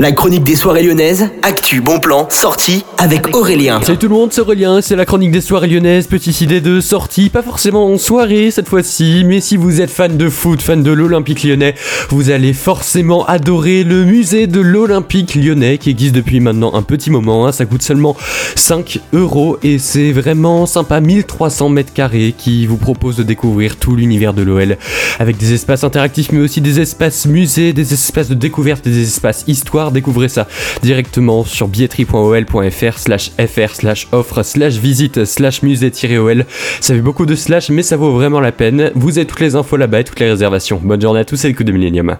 La chronique des soirées lyonnaises, actu, bon plan, sortie avec Aurélien. Salut tout le monde, c'est Aurélien, c'est la chronique des soirées lyonnaises, petite idée de sortie, pas forcément en soirée cette fois-ci, mais si vous êtes fan de foot, fan de l'Olympique lyonnais, vous allez forcément adorer le musée de l'Olympique lyonnais qui existe depuis maintenant un petit moment, hein. ça coûte seulement 5 euros et c'est vraiment sympa, 1300 mètres carrés qui vous propose de découvrir tout l'univers de l'OL avec des espaces interactifs mais aussi des espaces musées, des espaces de découverte, des espaces histoire découvrez ça directement sur billetterie.ol.fr slash fr slash offre slash visite slash musée-ol. Ça fait beaucoup de slash mais ça vaut vraiment la peine. Vous avez toutes les infos là-bas et toutes les réservations. Bonne journée à tous et le coup de Millennium.